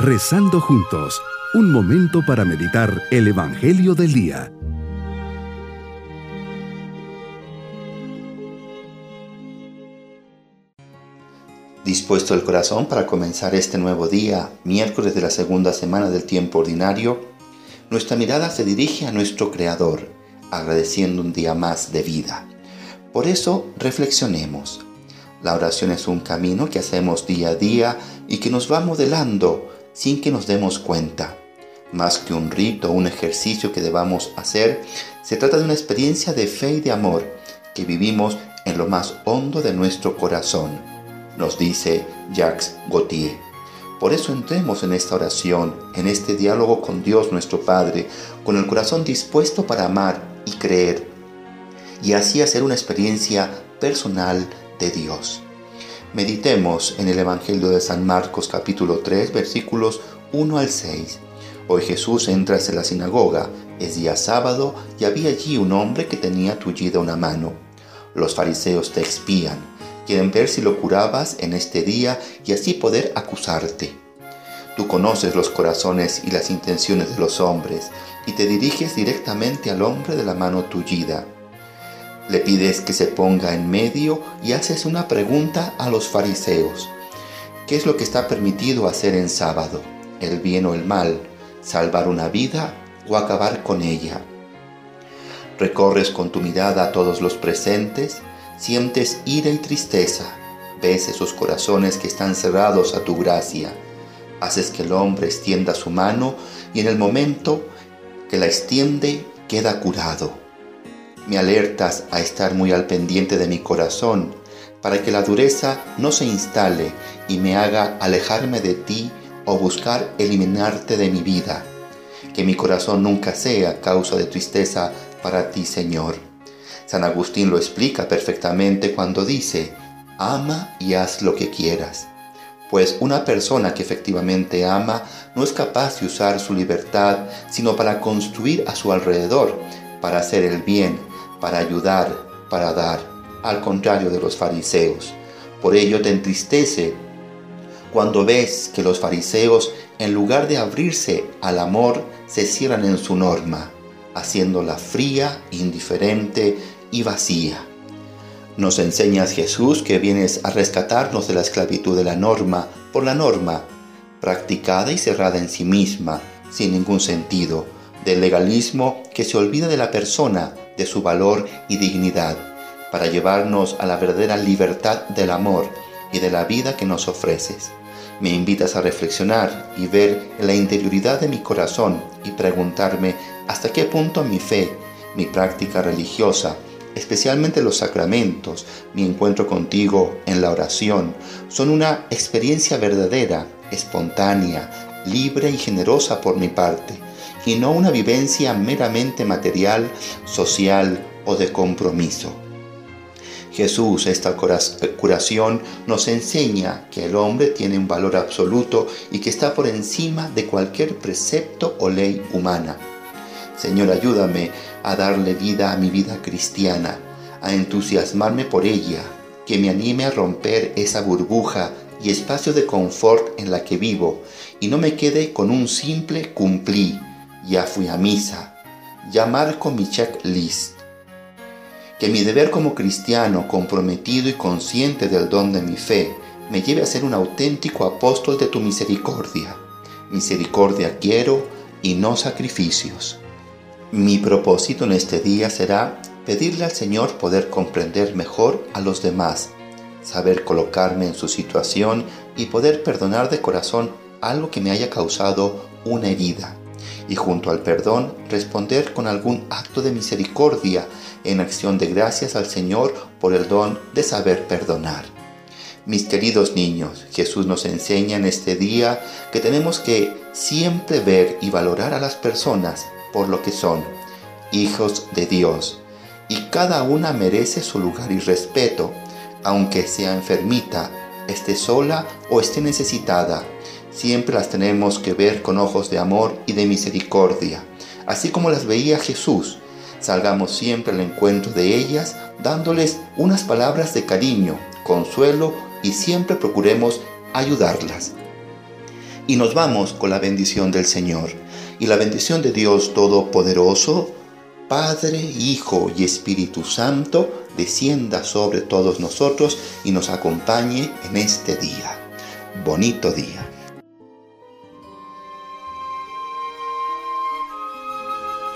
Rezando juntos, un momento para meditar el Evangelio del Día. Dispuesto el corazón para comenzar este nuevo día, miércoles de la segunda semana del tiempo ordinario, nuestra mirada se dirige a nuestro Creador, agradeciendo un día más de vida. Por eso reflexionemos. La oración es un camino que hacemos día a día y que nos va modelando sin que nos demos cuenta. Más que un rito o un ejercicio que debamos hacer, se trata de una experiencia de fe y de amor que vivimos en lo más hondo de nuestro corazón, nos dice Jacques Gauthier. Por eso entremos en esta oración, en este diálogo con Dios nuestro Padre, con el corazón dispuesto para amar y creer, y así hacer una experiencia personal de Dios. Meditemos en el Evangelio de San Marcos capítulo 3 versículos 1 al 6. Hoy Jesús entra en la sinagoga, es día sábado y había allí un hombre que tenía tullida una mano. Los fariseos te expían, quieren ver si lo curabas en este día y así poder acusarte. Tú conoces los corazones y las intenciones de los hombres y te diriges directamente al hombre de la mano tullida le pides que se ponga en medio y haces una pregunta a los fariseos. ¿Qué es lo que está permitido hacer en sábado? ¿El bien o el mal? ¿Salvar una vida o acabar con ella? Recorres con tu mirada a todos los presentes, sientes ira y tristeza, ves esos corazones que están cerrados a tu gracia, haces que el hombre extienda su mano y en el momento que la extiende queda curado me alertas a estar muy al pendiente de mi corazón, para que la dureza no se instale y me haga alejarme de ti o buscar eliminarte de mi vida. Que mi corazón nunca sea causa de tristeza para ti, Señor. San Agustín lo explica perfectamente cuando dice, ama y haz lo que quieras. Pues una persona que efectivamente ama no es capaz de usar su libertad sino para construir a su alrededor, para hacer el bien, para ayudar, para dar, al contrario de los fariseos. Por ello te entristece cuando ves que los fariseos, en lugar de abrirse al amor, se cierran en su norma, haciéndola fría, indiferente y vacía. Nos enseñas Jesús que vienes a rescatarnos de la esclavitud de la norma por la norma, practicada y cerrada en sí misma, sin ningún sentido, del legalismo que se olvida de la persona de su valor y dignidad, para llevarnos a la verdadera libertad del amor y de la vida que nos ofreces. Me invitas a reflexionar y ver en la interioridad de mi corazón y preguntarme hasta qué punto mi fe, mi práctica religiosa, especialmente los sacramentos, mi encuentro contigo en la oración, son una experiencia verdadera, espontánea, libre y generosa por mi parte y no una vivencia meramente material, social o de compromiso. Jesús, esta curación, nos enseña que el hombre tiene un valor absoluto y que está por encima de cualquier precepto o ley humana. Señor, ayúdame a darle vida a mi vida cristiana, a entusiasmarme por ella, que me anime a romper esa burbuja y espacio de confort en la que vivo y no me quede con un simple cumplí ya fui a misa, ya marco mi checklist. Que mi deber como cristiano comprometido y consciente del don de mi fe me lleve a ser un auténtico apóstol de tu misericordia. Misericordia quiero y no sacrificios. Mi propósito en este día será pedirle al Señor poder comprender mejor a los demás, saber colocarme en su situación y poder perdonar de corazón algo que me haya causado una herida y junto al perdón responder con algún acto de misericordia en acción de gracias al Señor por el don de saber perdonar. Mis queridos niños, Jesús nos enseña en este día que tenemos que siempre ver y valorar a las personas por lo que son, hijos de Dios, y cada una merece su lugar y respeto, aunque sea enfermita, esté sola o esté necesitada siempre las tenemos que ver con ojos de amor y de misericordia, así como las veía Jesús. Salgamos siempre al encuentro de ellas dándoles unas palabras de cariño, consuelo y siempre procuremos ayudarlas. Y nos vamos con la bendición del Señor. Y la bendición de Dios Todopoderoso, Padre, Hijo y Espíritu Santo, descienda sobre todos nosotros y nos acompañe en este día. Bonito día.